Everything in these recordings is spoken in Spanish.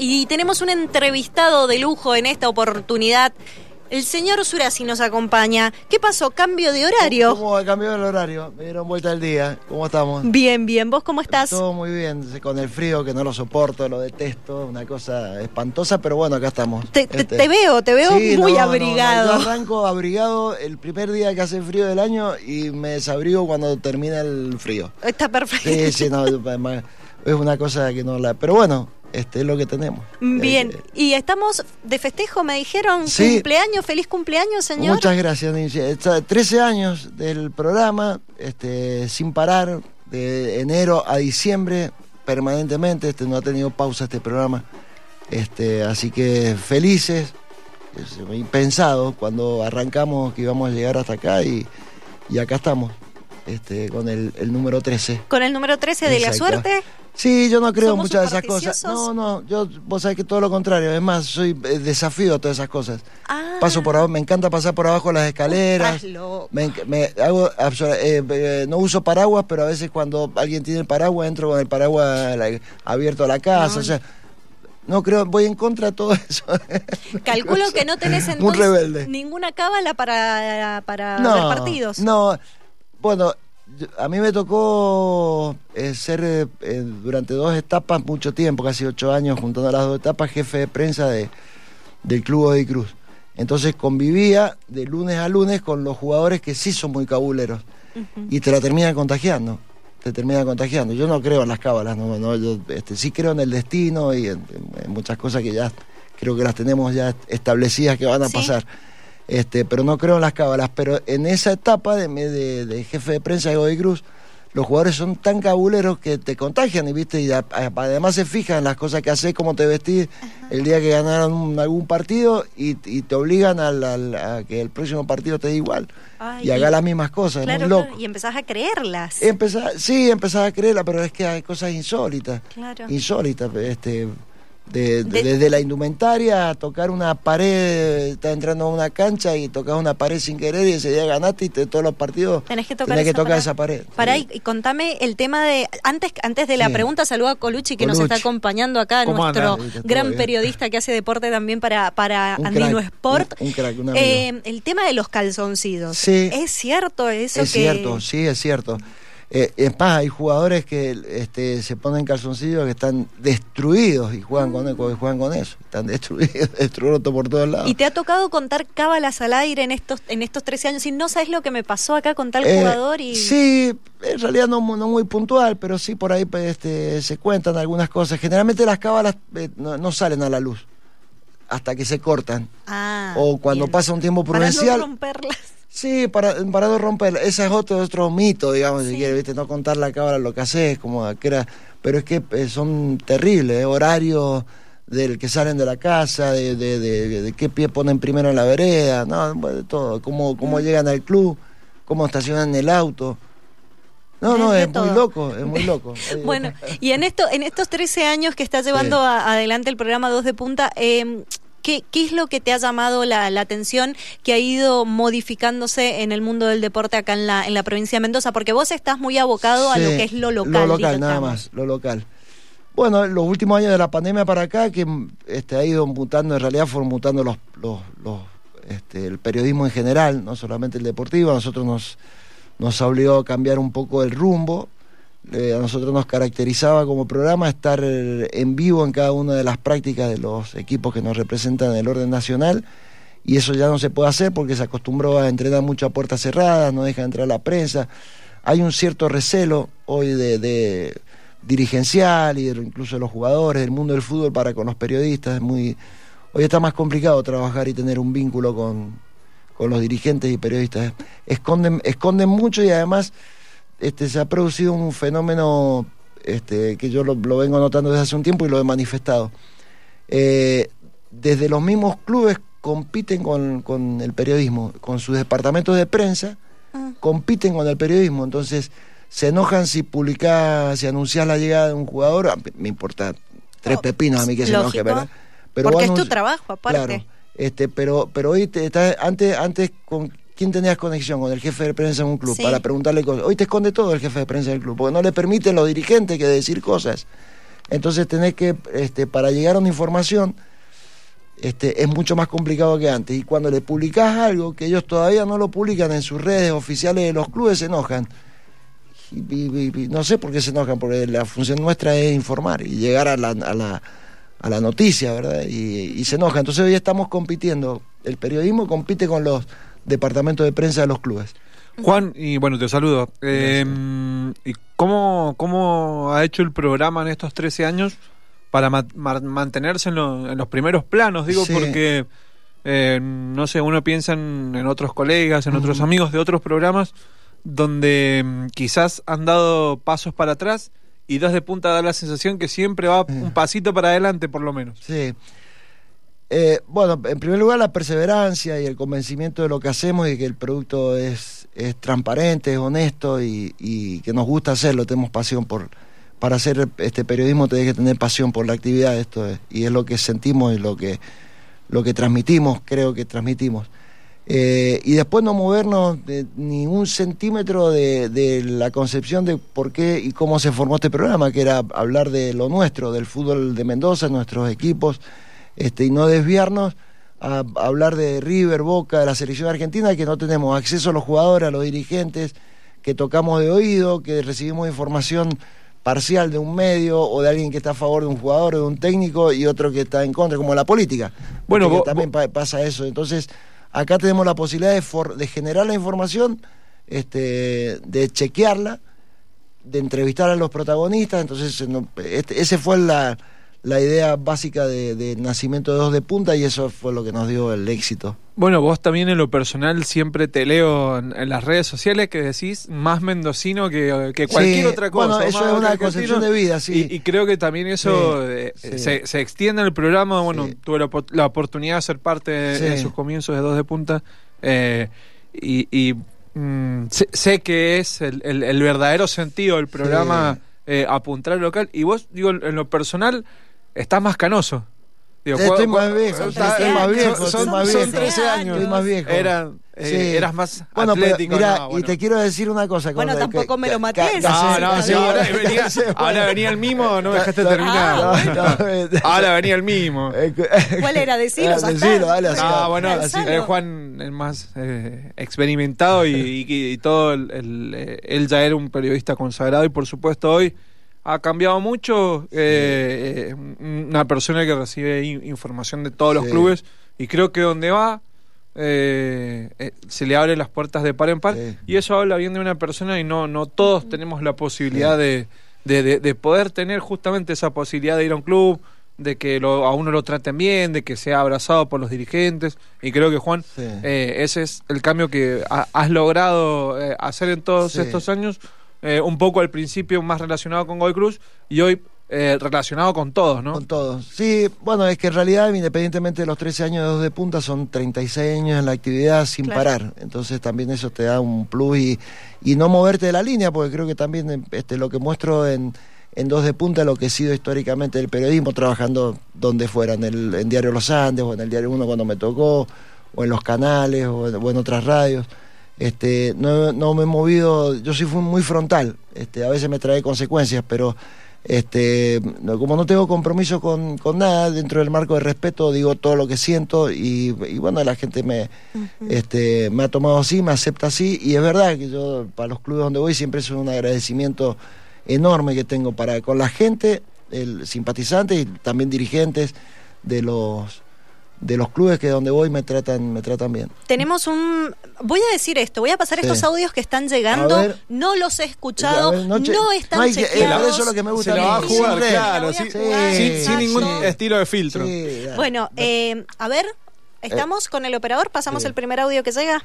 y tenemos un entrevistado de lujo en esta oportunidad. El señor Surasi nos acompaña. ¿Qué pasó? ¿Cambio de horario? ¿Cómo ha cambiado el horario? Me dieron vuelta el día. ¿Cómo estamos? Bien, bien. ¿Vos cómo estás? Todo muy bien. Con el frío que no lo soporto, lo detesto. Una cosa espantosa, pero bueno, acá estamos. Te, este, veo, te veo muy abrigado. yo arranco abrigado el primer día que hace frío del año y me desabrigo cuando termina el frío. Está perfecto. Sí, sí, no. es una cosa que no la. Pero bueno, este es lo que tenemos. Bien, eh, y estamos de festejo, me dijeron, cumpleaños, feliz cumpleaños, señor. Muchas gracias, Está 13 años del programa, este, sin parar, de enero a diciembre, permanentemente, este, no ha tenido pausa este programa. Este, así que felices, impensado cuando arrancamos que íbamos a llegar hasta acá y, y acá estamos. Este, con el, número 13. ¿Con el número 13 de la suerte? Sí, yo no creo muchas de esas cosas. No, no, yo, vos sabés que todo lo contrario. Es más, soy eh, desafío a todas esas cosas. Ah. Paso por abajo, me encanta pasar por abajo las escaleras. Me, me, hago, eh, eh, no uso paraguas, pero a veces cuando alguien tiene el paraguas, entro con el paraguas abierto a la casa. O sea, no creo, voy en contra de todo eso. Calculo que no tenés entonces ninguna cábala para, para ver partidos. No, bueno, a mí me tocó eh, ser eh, eh, durante dos etapas, mucho tiempo, casi ocho años, juntando las dos etapas, jefe de prensa de, del Club de Cruz. Entonces convivía de lunes a lunes con los jugadores que sí son muy cabuleros y te la terminan contagiando. Te terminan contagiando. Yo no creo en las cábalas, no, no yo este, sí creo en el destino y en, muchas cosas que ya creo que las tenemos ya establecidas que van a pasar. Este, pero no creo en las cábalas. Pero en esa etapa de, de, jefe de prensa de Godoy Cruz, los jugadores son tan cabuleros que te contagian y viste y además se fijan en las cosas que haces, cómo te vestís el día que ganaron algún partido y, te obligan a, que el próximo partido te dé igual y haga las mismas cosas. y empezás a creerlas. sí, empezás a creerlas, pero es que hay cosas insólitas. Insólitas. Este, desde la indumentaria a tocar una pared, estás entrando a una cancha y tocas una pared sin querer y ese día ganaste y todos los partidos tenés que tocar, esa, pared. Pará y, contame el tema de, antes, antes de la pregunta, saluda a Colucci que nos está acompañando acá, nuestro gran periodista que hace deporte también para, para Andino Sport. Eh, el tema de los calzoncidos. Sí. ¿Es cierto eso? Es cierto, sí, es cierto. Eh, es más, hay jugadores que este, se ponen calzoncillos que están destruidos y juegan con, juegan con eso. Están destruidos, destruidos por todos lados. ¿Y te ha tocado contar cábalas al aire en estos, en estos 13 años? Y no sabes lo que me pasó acá con tal eh, jugador. y Sí, en realidad no, no, muy puntual, pero sí por ahí pues, este, se cuentan algunas cosas. Generalmente las cábalas eh, no, salen a la luz hasta que se cortan. Ah, o cuando pasa un tiempo prudencial. Para no romperlas. Sí, para, para no romper, ese es otro, otro mito, digamos, si quieres, ¿viste? no contar la cámara lo que haces, como que era, pero es que eh, son terribles, ¿eh? horarios del que salen de la casa, de, de, de, qué pie ponen primero en la vereda, no, de todo, cómo, cómo mm. llegan al club, cómo estacionan el auto. No, no, es muy loco, es muy loco. bueno, y en esto, en estos 13 años que está llevando adelante el programa Dos de Punta, eh, ¿Qué, es lo que te ha llamado la, atención que ha ido modificándose en el mundo del deporte acá en la, en la provincia de Mendoza? Porque vos estás muy abocado a lo que es lo local. Lo local, nada más, lo local. Bueno, los últimos años de la pandemia para acá, que este, ha ido mutando, en realidad fueron mutando los, los, este, el periodismo en general, no solamente el deportivo, a nosotros nos, nos ha obligado a cambiar un poco el rumbo eh, a nosotros nos caracterizaba como programa estar en vivo en cada una de las prácticas de los equipos que nos representan en el orden nacional y eso ya no se puede hacer porque se acostumbró a entrenar mucho a puertas cerradas, no deja entrar la prensa. Hay un cierto recelo hoy de, dirigencial y incluso de los jugadores del mundo del fútbol para con los periodistas. Es muy, hoy está más complicado trabajar y tener un vínculo con, con los dirigentes y periodistas. Esconden, esconden mucho y además este, se ha producido un fenómeno este, que yo lo, vengo notando desde hace un tiempo y lo he manifestado. Eh, desde los mismos clubes compiten con, el periodismo, con sus departamentos de prensa, ah. compiten con el periodismo, entonces se enojan si publicás, si anunciás la llegada de un jugador, me importa tres pepinos a mí que se enoje, ¿verdad? Pero Porque es tu trabajo, aparte. este, pero, pero hoy te, antes, antes con quién tenías conexión con el jefe de prensa en un club para preguntarle cosas. Hoy te esconde todo el jefe de prensa del club, porque no le permiten los dirigentes que decir cosas. Entonces tenés que, este, para llegar a una información, este, es mucho más complicado que antes. Y cuando le publicás algo que ellos todavía no lo publican en sus redes oficiales de los clubes, se enojan. Y, no sé por qué se enojan, porque la función nuestra es informar y llegar a la, a la, a la noticia, ¿verdad? Y, se enojan. Entonces hoy estamos compitiendo. El periodismo compite con los departamentos de prensa de los clubes. Juan, y bueno, te saludo. Eh, ¿Y cómo, cómo ha hecho el programa en estos 13 años? para mantenerse en, los primeros planos, digo, porque, eh, no sé, uno piensa en, otros colegas, en otros amigos de otros programas, donde mm, quizás han dado pasos para atrás y dos de punta da la sensación que siempre va un pasito para adelante, por lo menos. Sí. Eh, bueno, en primer lugar, la perseverancia y el convencimiento de lo que hacemos y que el producto es, es transparente, es honesto y, que nos gusta hacerlo, tenemos pasión por, para hacer este periodismo tenés que tener pasión por la actividad, esto y es lo que sentimos y lo que, lo que transmitimos, creo que transmitimos. Eh, y después no movernos de, ni un centímetro de, la concepción de por qué y cómo se formó este programa, que era hablar de lo nuestro, del fútbol de Mendoza, nuestros equipos, este, y no desviarnos a, a hablar de River, Boca, de la selección argentina, que no tenemos acceso a los jugadores, a los dirigentes, que tocamos de oído, que recibimos información parcial de un medio o de alguien que está a favor de un jugador o de un técnico y otro que está en contra, como la política. Bueno, también pasa eso. Entonces, acá tenemos la posibilidad de, de generar la información, este, de chequearla, de entrevistar a los protagonistas. Entonces, este, ese fue la, la idea básica de, nacimiento de dos de punta y eso fue lo que nos dio el éxito. Bueno, vos también en lo personal siempre te leo en, las redes sociales que decís más mendocino que, cualquier otra cosa. Bueno, eso es una concepción de vida, sí. Y, creo que también eso eh, se, se, extiende en el programa. Bueno, tuve la, oportunidad de ser parte de, sus comienzos de dos de punta eh, y, mm, sé, que es el, verdadero sentido del programa eh, apuntar al local. Y vos, digo, en lo personal estás más canoso. estoy más viejo, estoy más viejo, son, más viejo. 13 años. Estoy más viejo. Eh, eras más bueno, atlético. mira, y te quiero decir una cosa. Bueno, tampoco me lo maté. No, no, ahora, venía, ahora venía el mimo, no me dejaste terminar. ahora venía el mimo. ¿Cuál era? Decilo, ah, Decilo, dale así. Ah, bueno, Juan el más eh, experimentado y, y, todo, el, eh, él ya era un periodista consagrado y por supuesto hoy ha cambiado mucho. Eh, una persona que recibe información de todos los clubes y creo que donde va eh, eh, se le abren las puertas de par en par y eso habla bien de una persona y no, no todos tenemos la posibilidad de, de, poder tener justamente esa posibilidad de ir a un club, de que a uno lo traten bien, de que sea abrazado por los dirigentes y creo que Juan, ese es el cambio que has logrado hacer en todos estos años eh, un poco al principio más relacionado con Goy Cruz y hoy eh, relacionado con todos, ¿no? Con todos. Sí, bueno, es que en realidad, independientemente de los 13 años de dos de punta, son 36 años en la actividad sin parar. Entonces también eso te da un plus y, y no moverte de la línea, porque creo que también este, lo que muestro en, en dos de punta lo que he sido históricamente el periodismo, trabajando donde fuera, en el en Diario Los Andes o en el Diario Uno cuando me tocó, o en los canales o en otras radios. Este, no, no, me he movido, yo sí fui muy frontal, este, a veces me trae consecuencias, pero este, como no tengo compromiso con, con, nada, dentro del marco de respeto digo todo lo que siento y, bueno, la gente me, este, me ha tomado así, me acepta así y es verdad que yo para los clubes donde voy siempre es un agradecimiento enorme que tengo para con la gente, el simpatizante y también dirigentes de los de los clubes que donde voy me tratan me tratan bien. Tenemos un voy a decir esto, voy a pasar estos audios que están llegando, no los he escuchado, no, están no chequeados. eso es lo que me gusta. Se lo va a jugar, claro, sin, ningún estilo de filtro. bueno, eh, a ver, ¿estamos con el operador? Pasamos el primer audio que llega.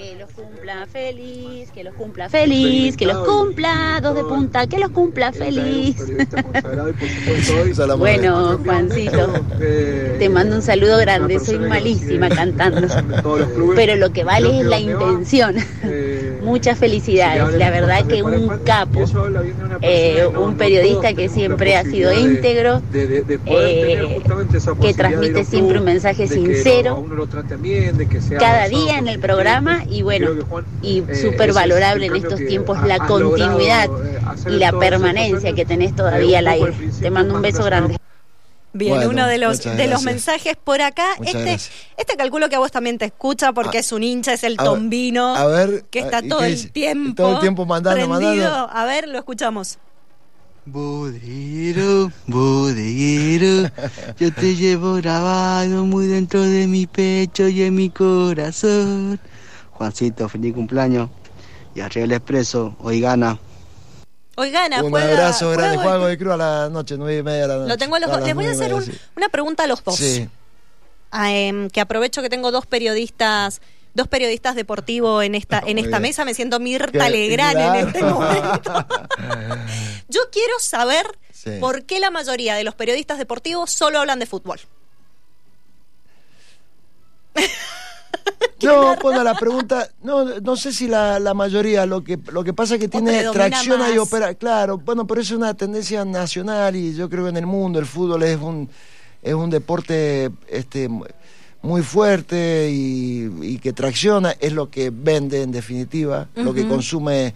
Que los cumpla feliz, que los cumpla feliz, que los cumpla dos de punta, que los cumpla feliz. bueno, Juancito, te mando un saludo grande, soy malísima cantando. Pero lo que vale es la intención. Muchas felicidades. La verdad que un capo, eh, un periodista que siempre ha sido íntegro, eh, que transmite siempre un mensaje sincero, cada día en el programa y bueno, y eh, súper valorable en estos tiempos la continuidad y la permanencia que tenés todavía al aire. Te mando un beso grande. Bien, uno de los de los mensajes por acá. este, este calculo que a vos también te escucha porque ah, es un hincha, es el tombino. A ver, que está todo el tiempo. Todo el tiempo mandando, mandando. A ver, lo escuchamos. Bodeguero, bodeguero, yo te llevo grabado muy dentro de mi pecho y en mi corazón. Juancito, feliz cumpleaños. Y arriba el expreso, hoy gana. Hoy gana, Un abrazo grande, juego de cruz a la noche, nueve y media de la noche. Lo tengo a los dos. Les voy a hacer una pregunta a los dos. Sí. Ah, em, que aprovecho que tengo dos periodistas dos periodistas deportivos en esta, en esta mesa. Me siento Mirta Legrand en este momento. Yo quiero saber por qué la mayoría de los periodistas deportivos solo hablan de fútbol. No, bueno, la pregunta, no, no sé si la, la, mayoría, lo que, lo que pasa es que tiene tracción y opera, claro, bueno, pero es una tendencia nacional y yo creo que en el mundo el fútbol es un, es un deporte este, muy fuerte y, que tracciona, es lo que vende en definitiva, lo que consume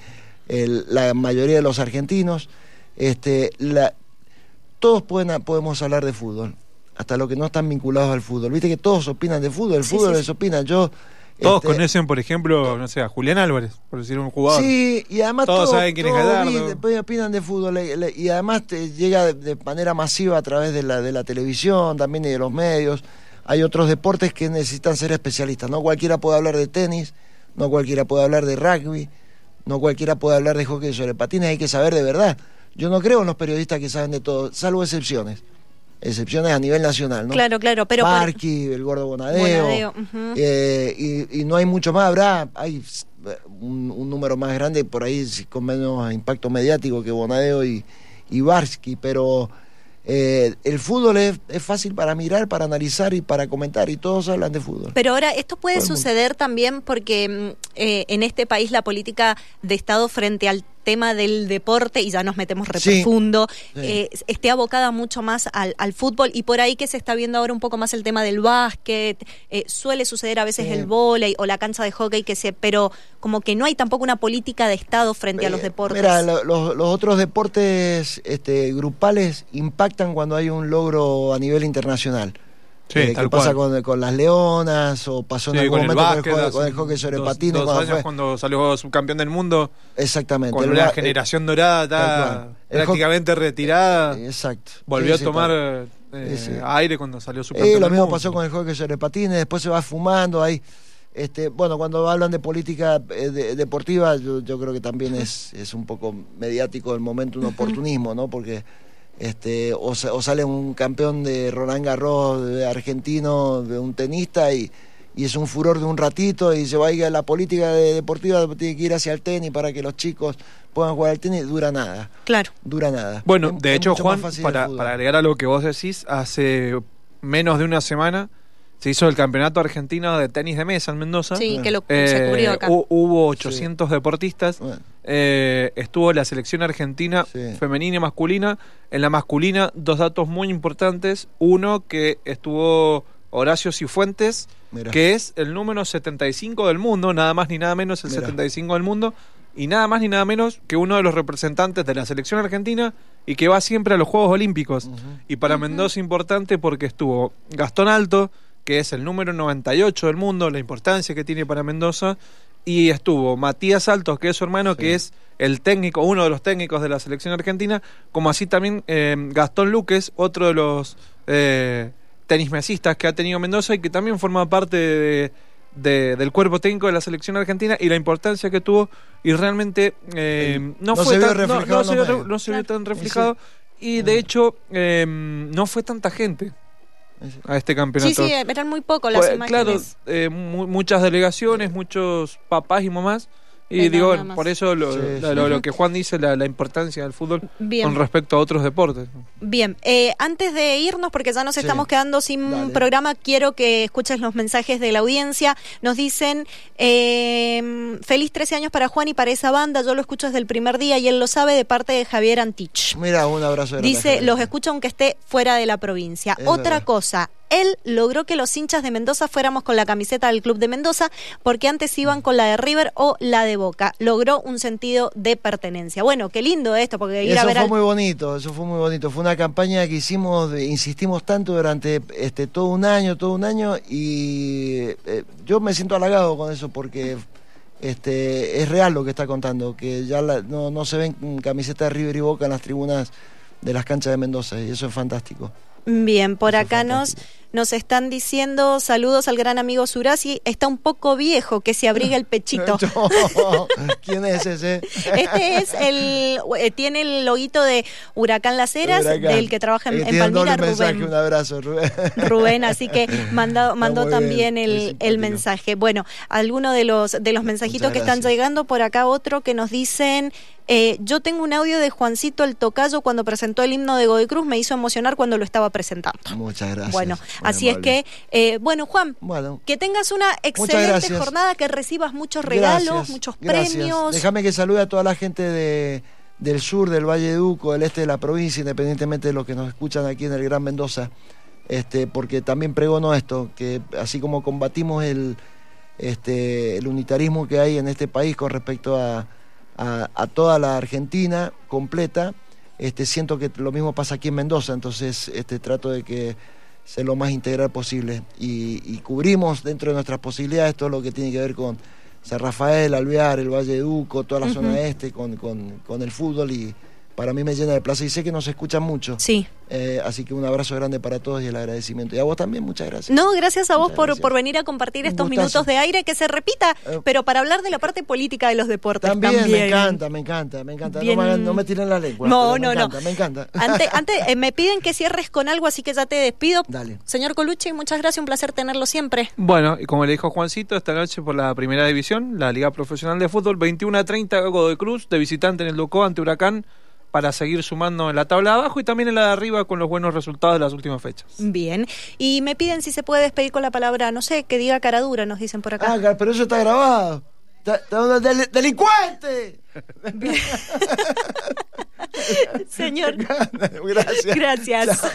la mayoría de los argentinos. Este, la, todos pueden, podemos hablar de fútbol hasta los que no están vinculados al fútbol. Viste que todos opinan de fútbol, el fútbol les opina. Yo todos este, conocen, por ejemplo, no sé, a Julián Álvarez, por decir un jugador. Sí, y además todos, saben quién es Después opinan de fútbol y además te llega de, manera masiva a través de la, de la televisión también y de los medios. Hay otros deportes que necesitan ser especialistas. No cualquiera puede hablar de tenis, no cualquiera puede hablar de rugby, no cualquiera puede hablar de hockey sobre patines. Hay que saber de verdad. Yo no creo en los periodistas que saben de todo, salvo excepciones excepciones a nivel nacional, ¿no? Claro, claro, pero... Parqui, el Gordo Bonadeo, eh, y, no hay mucho más, habrá, hay un, número más grande por ahí con menos impacto mediático que Bonadeo y, y Barsky, pero eh, el fútbol es, fácil para mirar, para analizar y para comentar, y todos hablan de fútbol. Pero ahora, esto puede suceder también porque mm, eh, en este país la política de Estado frente al tema del deporte, y ya nos metemos re profundo, eh, esté abocada mucho más al, fútbol y por ahí que se está viendo ahora un poco más el tema del básquet, eh, suele suceder a veces el vóley o la cancha de hockey, que se, pero como que no hay tampoco una política de Estado frente a los deportes. Mira, los otros deportes este, grupales impactan cuando hay un logro a nivel internacional. Sí, eh, ¿Qué pasa con, con, las leonas? ¿O pasó en algún momento con, el, hockey sobre patines? Dos años cuando salió subcampeón del mundo. Exactamente. Con la generación dorada está prácticamente retirada. Eh, exacto. Volvió a tomar eh, aire cuando salió subcampeón. Eh, lo mismo pasó con el hockey sobre patines. Después se va fumando ahí. Este, bueno, cuando hablan de política deportiva, yo, yo, creo que también es, es un poco mediático el momento, un oportunismo, ¿no? Porque este, o, sale un campeón de Roland Garros de argentino, de un tenista, y, es un furor de un ratito, y se va a ir a la política deportiva, tiene que ir hacia el tenis para que los chicos puedan jugar al tenis, dura nada. Claro. Dura nada. Bueno, de hecho, Juan, para, para agregar a lo que vos decís, hace menos de una semana se hizo el campeonato argentino de tenis de mesa en Mendoza. Sí, que lo se cubrió acá. Eh, hubo 800 deportistas. Eh, estuvo la selección argentina femenina y masculina. En la masculina, dos datos muy importantes. Uno, que estuvo Horacio Cifuentes, que es el número 75 del mundo, nada más ni nada menos el 75 del mundo. Y nada más ni nada menos que uno de los representantes de la selección argentina y que va siempre a los Juegos Olímpicos. Y para Mendoza importante porque estuvo Gastón Alto, que es el número 98 del mundo, la importancia que tiene para Mendoza, y estuvo Matías Altos, que es su hermano, que es el técnico, uno de los técnicos de la selección argentina, como así también eh, Gastón Luques, otro de los eh, tenismesistas que ha tenido Mendoza y que también forma parte de, del cuerpo técnico de la selección argentina y la importancia que tuvo y realmente eh, no, fue tan, no, se vio tan reflejado y de hecho no fue tanta gente a este campeonato. Sí, sí, eran muy pocos las pues, imágenes. Claro, eh, muchas delegaciones, muchos papás y mamás. Y digo, por eso lo, lo, que Juan dice, la, importancia del fútbol con respecto a otros deportes. Bien, eh, antes de irnos, porque ya nos estamos quedando sin programa, quiero que escuches los mensajes de la audiencia. Nos dicen, eh, feliz 13 años para Juan y para esa banda, yo lo escucho desde el primer día y él lo sabe de parte de Javier Antich. Mira, un abrazo. Dice, los escucho aunque esté fuera de la provincia. Otra cosa, él logró que los hinchas de Mendoza fuéramos con la camiseta del Club de Mendoza porque antes iban con la de River o la de Boca. Logró un sentido de pertenencia. Bueno, qué lindo esto, porque ir a ver fue muy bonito, eso fue muy bonito. Fue una campaña que hicimos, insistimos tanto durante este todo un año, todo un año, y eh, yo me siento halagado con eso porque este, es real lo que está contando, que ya no, no se ven camisetas de River y Boca en las tribunas de las canchas de Mendoza, y eso es fantástico. Bien, por acá nos, nos están diciendo saludos al gran amigo Surasi. Está un poco viejo, que se abriga el pechito. ¿Quién es ese? Este es el. Eh, tiene el loguito de Huracán Las Heras, del que trabaja en, eh, Palmira, Rubén. un abrazo, Rubén. Rubén, así que mandó, mandó también el, el, mensaje. Bueno, alguno de los, de los mensajitos que están llegando, por acá otro que nos dicen. Eh, yo tengo un audio de Juancito el Tocayo cuando presentó el himno de Godoy Cruz, me hizo emocionar cuando lo estaba presentando. Muchas gracias. Bueno, así es que, eh, bueno, Juan, que tengas una excelente jornada, que recibas muchos regalos, muchos premios. Déjame que salude a toda la gente de, del sur, del Valle de Duco, del este de la provincia, independientemente de los que nos escuchan aquí en el Gran Mendoza, este, porque también pregono esto, que así como combatimos el, este, el unitarismo que hay en este país con respecto a a, toda la Argentina completa. Este, siento que lo mismo pasa aquí en Mendoza, entonces este, trato de que sea lo más integral posible. Y, cubrimos dentro de nuestras posibilidades todo lo que tiene que ver con San Rafael, Alvear, el Valle de Duco, toda la zona este, con, con, con el fútbol y, para mí me llena de placer y sé que nos escuchan mucho. Sí. Eh, así que un abrazo grande para todos y el agradecimiento. Y a vos también, muchas gracias. No, gracias a vos por, por, venir a compartir estos minutos de aire, que se repita, eh, pero para hablar de la parte política de los deportes. También, me encanta, me encanta, me encanta. No, me, tiren la lengua. No, no, me encanta, Me encanta. Antes, antes eh, me piden que cierres con algo, así que ya te despido. Dale. Señor Colucci, muchas gracias, un placer tenerlo siempre. Bueno, y como le dijo Juancito, esta noche por la primera división, la Liga Profesional de Fútbol, 21 a 30, de Cruz, de visitante en el Ducó ante Huracán para seguir sumando en la tabla de abajo y también en la de arriba con los buenos resultados de las últimas fechas. Bien, y me piden si se puede despedir con la palabra, no sé, que diga cara dura, nos dicen por acá. Ah, pero eso está grabado. Del, ¡Delincuente! Señor. Gracias. Gracias.